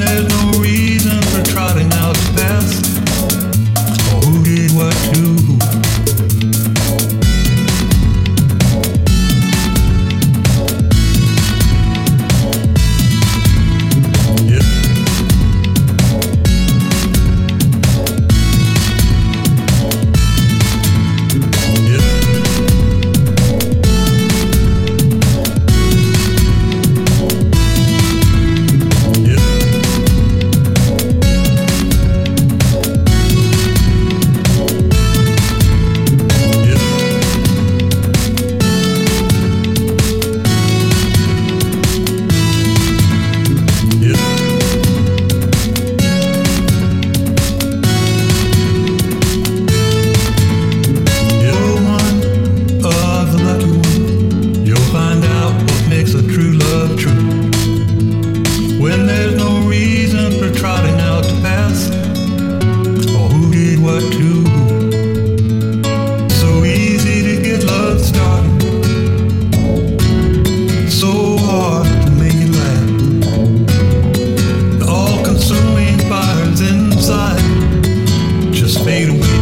en el Ribeiro.